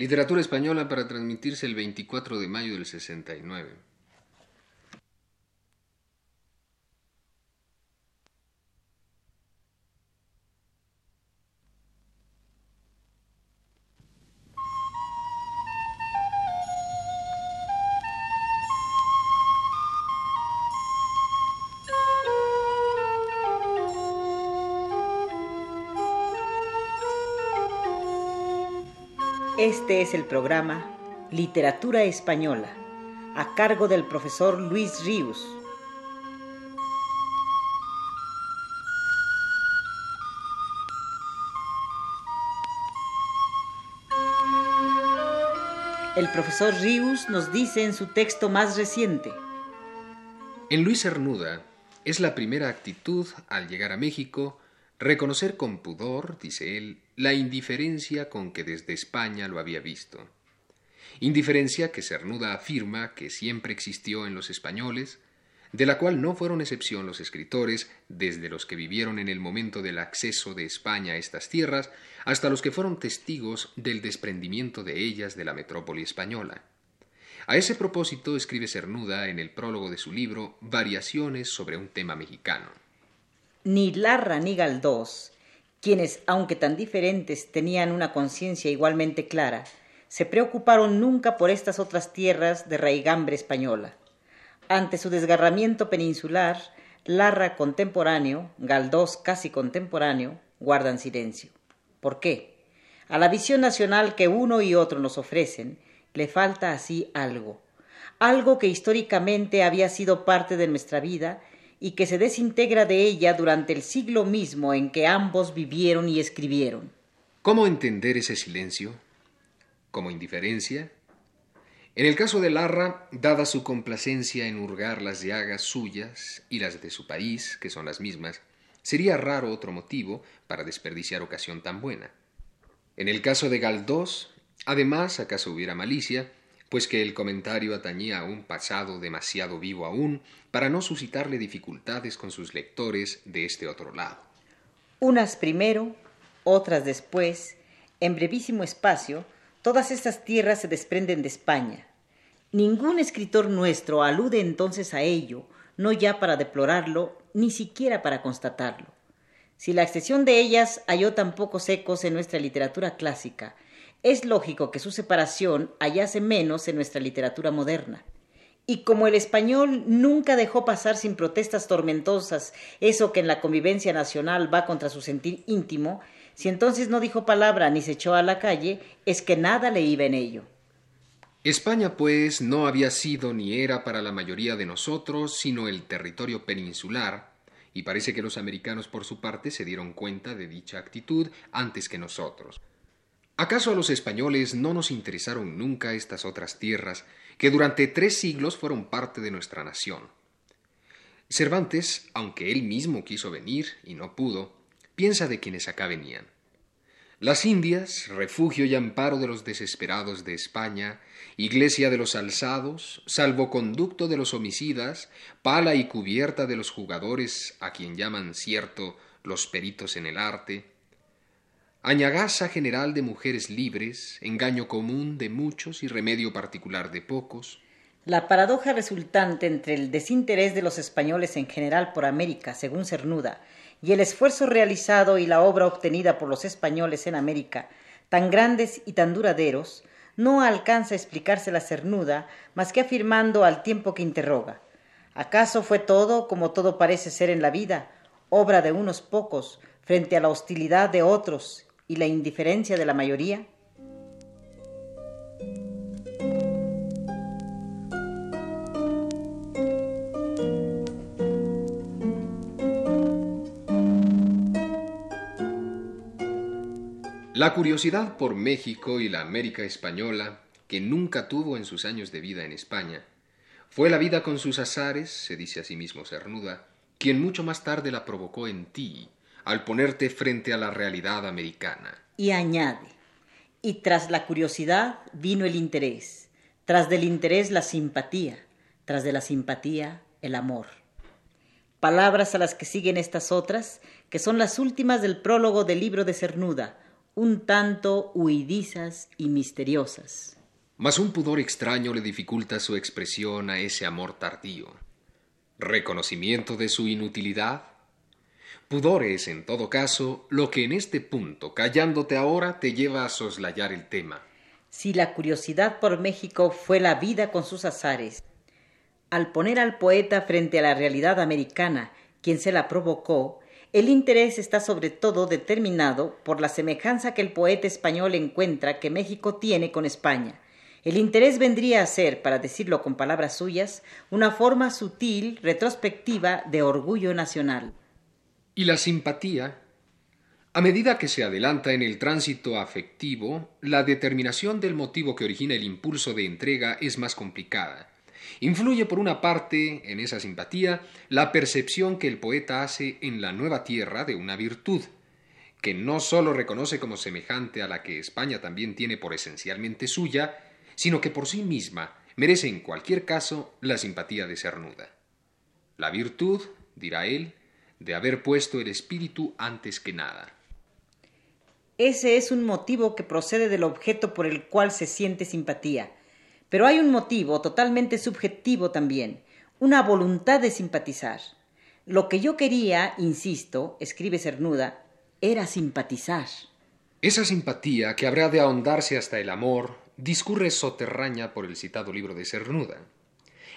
Literatura española para transmitirse el 24 de mayo del 69. Este es el programa Literatura Española, a cargo del profesor Luis Ríos. El profesor Ríos nos dice en su texto más reciente. En Luis Cernuda es la primera actitud al llegar a México reconocer con pudor, dice él, la indiferencia con que desde España lo había visto. Indiferencia que Cernuda afirma que siempre existió en los españoles, de la cual no fueron excepción los escritores, desde los que vivieron en el momento del acceso de España a estas tierras, hasta los que fueron testigos del desprendimiento de ellas de la metrópoli española. A ese propósito escribe Cernuda en el prólogo de su libro Variaciones sobre un tema mexicano ni Larra ni Galdós, quienes, aunque tan diferentes, tenían una conciencia igualmente clara, se preocuparon nunca por estas otras tierras de raigambre española. Ante su desgarramiento peninsular, Larra contemporáneo, Galdós casi contemporáneo, guardan silencio. ¿Por qué? A la visión nacional que uno y otro nos ofrecen, le falta así algo, algo que históricamente había sido parte de nuestra vida y que se desintegra de ella durante el siglo mismo en que ambos vivieron y escribieron. ¿Cómo entender ese silencio? ¿Como indiferencia? En el caso de Larra, dada su complacencia en hurgar las llagas suyas y las de su país, que son las mismas, sería raro otro motivo para desperdiciar ocasión tan buena. En el caso de Galdós, además, acaso hubiera malicia, pues que el comentario atañía a un pasado demasiado vivo aún para no suscitarle dificultades con sus lectores de este otro lado. Unas primero, otras después, en brevísimo espacio, todas estas tierras se desprenden de España. Ningún escritor nuestro alude entonces a ello, no ya para deplorarlo, ni siquiera para constatarlo. Si la extensión de ellas halló tan pocos ecos en nuestra literatura clásica, es lógico que su separación hallase menos en nuestra literatura moderna. Y como el español nunca dejó pasar sin protestas tormentosas eso que en la convivencia nacional va contra su sentir íntimo, si entonces no dijo palabra ni se echó a la calle, es que nada le iba en ello. España, pues, no había sido ni era para la mayoría de nosotros sino el territorio peninsular, y parece que los americanos por su parte se dieron cuenta de dicha actitud antes que nosotros. ¿Acaso a los españoles no nos interesaron nunca estas otras tierras que durante tres siglos fueron parte de nuestra nación? Cervantes, aunque él mismo quiso venir y no pudo, piensa de quienes acá venían. Las Indias, refugio y amparo de los desesperados de España, iglesia de los alzados, salvoconducto de los homicidas, pala y cubierta de los jugadores, a quien llaman cierto los peritos en el arte, añagaza general de mujeres libres, engaño común de muchos y remedio particular de pocos. La paradoja resultante entre el desinterés de los españoles en general por América, según Cernuda, y el esfuerzo realizado y la obra obtenida por los españoles en América, tan grandes y tan duraderos, no alcanza a explicarse la Cernuda más que afirmando al tiempo que interroga. ¿Acaso fue todo, como todo parece ser en la vida, obra de unos pocos frente a la hostilidad de otros y la indiferencia de la mayoría? La curiosidad por México y la América española, que nunca tuvo en sus años de vida en España, fue la vida con sus azares, se dice a sí mismo Cernuda, quien mucho más tarde la provocó en ti, al ponerte frente a la realidad americana. Y añade, y tras la curiosidad vino el interés, tras del interés la simpatía, tras de la simpatía el amor. Palabras a las que siguen estas otras, que son las últimas del prólogo del libro de Cernuda, un tanto huidizas y misteriosas. Mas un pudor extraño le dificulta su expresión a ese amor tardío. ¿Reconocimiento de su inutilidad? Pudor es, en todo caso, lo que en este punto, callándote ahora, te lleva a soslayar el tema. Si la curiosidad por México fue la vida con sus azares, al poner al poeta frente a la realidad americana, quien se la provocó, el interés está sobre todo determinado por la semejanza que el poeta español encuentra que México tiene con España. El interés vendría a ser, para decirlo con palabras suyas, una forma sutil, retrospectiva de orgullo nacional. Y la simpatía, a medida que se adelanta en el tránsito afectivo, la determinación del motivo que origina el impulso de entrega es más complicada. Influye por una parte en esa simpatía la percepción que el poeta hace en la nueva tierra de una virtud, que no sólo reconoce como semejante a la que España también tiene por esencialmente suya, sino que por sí misma merece en cualquier caso la simpatía de Cernuda. La virtud, dirá él, de haber puesto el espíritu antes que nada. Ese es un motivo que procede del objeto por el cual se siente simpatía. Pero hay un motivo totalmente subjetivo también, una voluntad de simpatizar. Lo que yo quería, insisto, escribe Cernuda, era simpatizar. Esa simpatía, que habrá de ahondarse hasta el amor, discurre soterraña por el citado libro de Cernuda.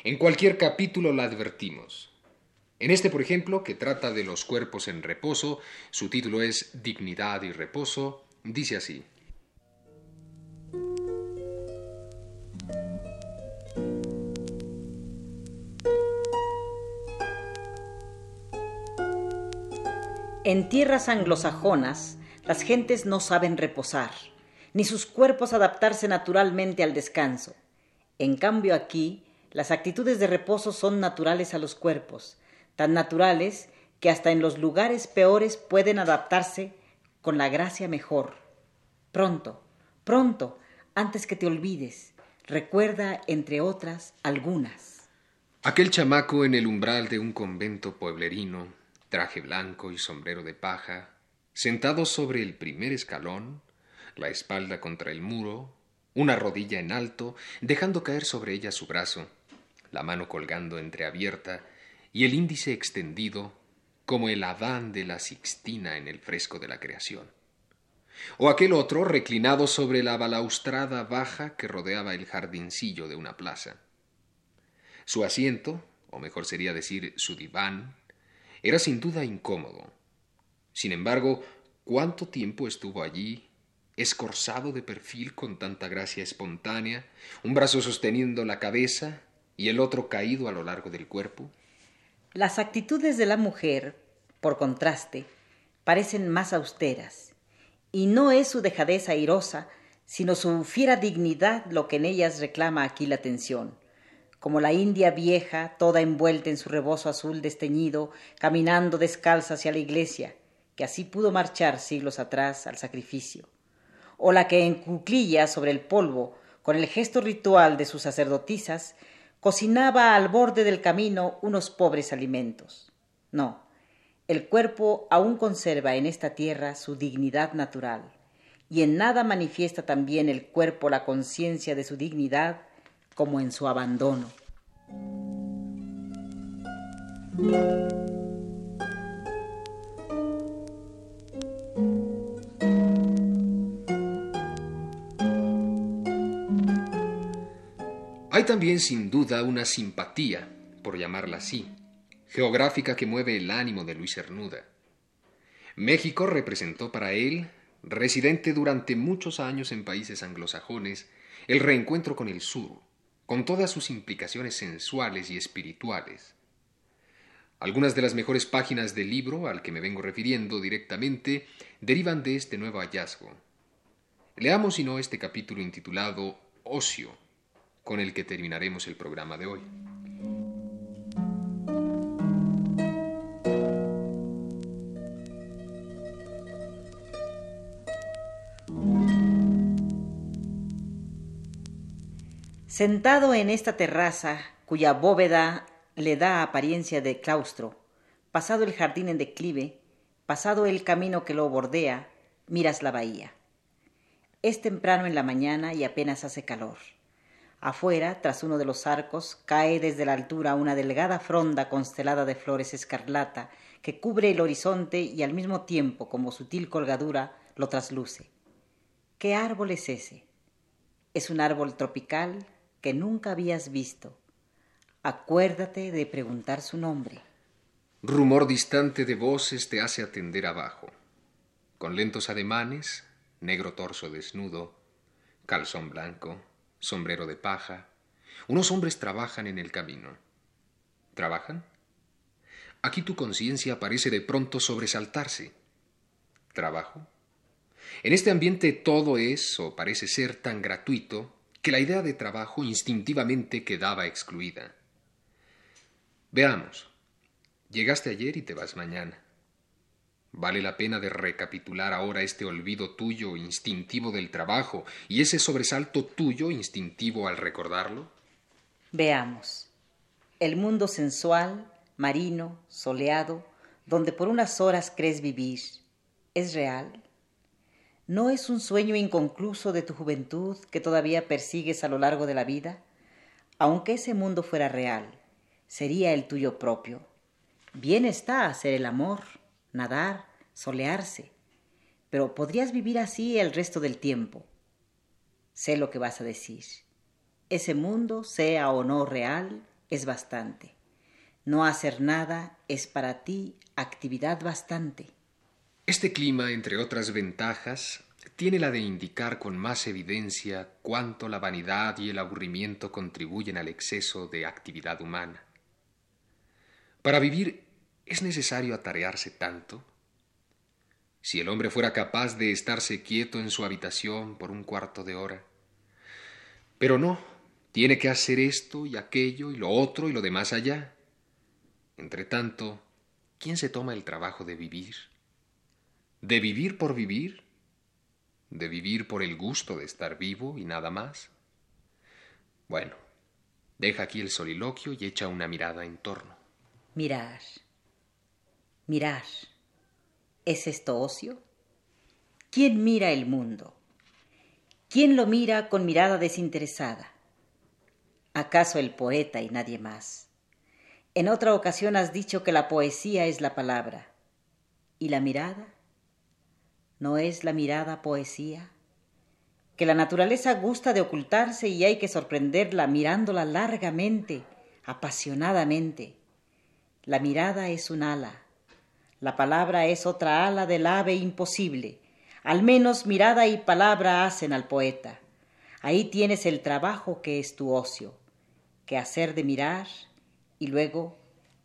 En cualquier capítulo la advertimos. En este, por ejemplo, que trata de los cuerpos en reposo, su título es Dignidad y Reposo, dice así. En tierras anglosajonas, las gentes no saben reposar, ni sus cuerpos adaptarse naturalmente al descanso. En cambio aquí, las actitudes de reposo son naturales a los cuerpos, tan naturales que hasta en los lugares peores pueden adaptarse con la gracia mejor. Pronto, pronto, antes que te olvides, recuerda, entre otras, algunas. Aquel chamaco en el umbral de un convento pueblerino, traje blanco y sombrero de paja, sentado sobre el primer escalón, la espalda contra el muro, una rodilla en alto, dejando caer sobre ella su brazo, la mano colgando entreabierta, y el índice extendido como el Adán de la Sixtina en el fresco de la creación. O aquel otro reclinado sobre la balaustrada baja que rodeaba el jardincillo de una plaza. Su asiento, o mejor sería decir su diván, era sin duda incómodo. Sin embargo, ¿cuánto tiempo estuvo allí, escorzado de perfil con tanta gracia espontánea, un brazo sosteniendo la cabeza y el otro caído a lo largo del cuerpo? Las actitudes de la mujer, por contraste, parecen más austeras, y no es su dejadez airosa, sino su fiera dignidad lo que en ellas reclama aquí la atención. Como la India vieja, toda envuelta en su rebozo azul desteñido, caminando descalza hacia la iglesia, que así pudo marchar siglos atrás al sacrificio. O la que en cuclillas sobre el polvo, con el gesto ritual de sus sacerdotisas, cocinaba al borde del camino unos pobres alimentos. No, el cuerpo aún conserva en esta tierra su dignidad natural, y en nada manifiesta también el cuerpo la conciencia de su dignidad como en su abandono. Hay también sin duda una simpatía, por llamarla así, geográfica que mueve el ánimo de Luis Cernuda. México representó para él, residente durante muchos años en países anglosajones, el reencuentro con el sur, con todas sus implicaciones sensuales y espirituales. Algunas de las mejores páginas del libro al que me vengo refiriendo directamente derivan de este nuevo hallazgo. Leamos si no este capítulo intitulado Ocio, con el que terminaremos el programa de hoy. Sentado en esta terraza, cuya bóveda le da apariencia de claustro, pasado el jardín en declive, pasado el camino que lo bordea, miras la bahía. Es temprano en la mañana y apenas hace calor. Afuera, tras uno de los arcos, cae desde la altura una delgada fronda constelada de flores escarlata que cubre el horizonte y al mismo tiempo, como sutil colgadura, lo trasluce. ¿Qué árbol es ese? Es un árbol tropical que nunca habías visto. Acuérdate de preguntar su nombre. Rumor distante de voces te hace atender abajo. Con lentos ademanes, negro torso desnudo, calzón blanco, sombrero de paja, unos hombres trabajan en el camino. ¿Trabajan? Aquí tu conciencia parece de pronto sobresaltarse. ¿Trabajo? En este ambiente todo es o parece ser tan gratuito que la idea de trabajo instintivamente quedaba excluida. Veamos. Llegaste ayer y te vas mañana. ¿Vale la pena de recapitular ahora este olvido tuyo instintivo del trabajo y ese sobresalto tuyo instintivo al recordarlo? Veamos. El mundo sensual, marino, soleado, donde por unas horas crees vivir, ¿es real? ¿No es un sueño inconcluso de tu juventud que todavía persigues a lo largo de la vida? Aunque ese mundo fuera real, sería el tuyo propio. Bien está hacer el amor, nadar, solearse, pero podrías vivir así el resto del tiempo. Sé lo que vas a decir. Ese mundo, sea o no real, es bastante. No hacer nada es para ti actividad bastante. Este clima, entre otras ventajas, tiene la de indicar con más evidencia cuánto la vanidad y el aburrimiento contribuyen al exceso de actividad humana. Para vivir es necesario atarearse tanto. Si el hombre fuera capaz de estarse quieto en su habitación por un cuarto de hora. Pero no, tiene que hacer esto y aquello y lo otro y lo demás allá. Entre tanto, ¿quién se toma el trabajo de vivir? ¿De vivir por vivir? ¿De vivir por el gusto de estar vivo y nada más? Bueno, deja aquí el soliloquio y echa una mirada en torno. Mirar. Mirar. ¿Es esto ocio? ¿Quién mira el mundo? ¿Quién lo mira con mirada desinteresada? ¿Acaso el poeta y nadie más? En otra ocasión has dicho que la poesía es la palabra. ¿Y la mirada? ¿No es la mirada poesía? Que la naturaleza gusta de ocultarse y hay que sorprenderla mirándola largamente, apasionadamente. La mirada es un ala, la palabra es otra ala del ave imposible. Al menos mirada y palabra hacen al poeta. Ahí tienes el trabajo que es tu ocio, que hacer de mirar y luego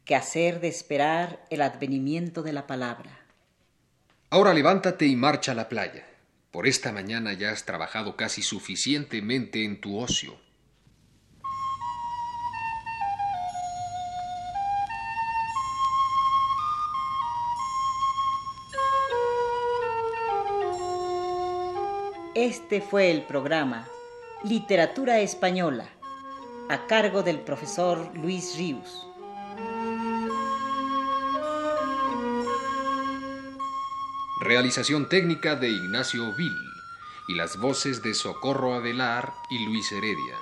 que hacer de esperar el advenimiento de la palabra. Ahora levántate y marcha a la playa. Por esta mañana ya has trabajado casi suficientemente en tu ocio. Este fue el programa Literatura Española, a cargo del profesor Luis Ríos. Realización técnica de Ignacio Vil y las voces de Socorro Adelar y Luis Heredia.